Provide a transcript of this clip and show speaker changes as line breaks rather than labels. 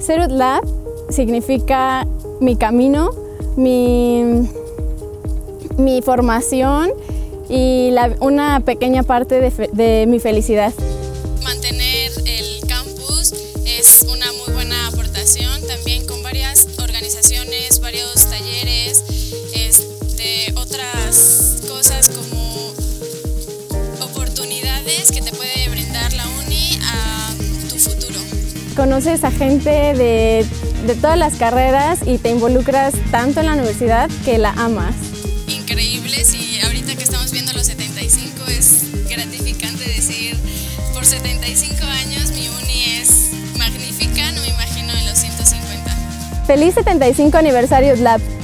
Ser UTLAB significa mi camino, mi, mi formación y una pequeña parte de mi felicidad.
Mantener el campus es una muy buena aportación, también con varias organizaciones, varios talleres, este, otras cosas como oportunidades que te
Conoces a gente de, de todas las carreras y te involucras tanto en la universidad que la amas.
Increíbles y ahorita que estamos viendo los 75 es gratificante decir, por 75 años mi uni es magnífica, no me imagino en los 150.
Feliz 75 aniversario UTLAB.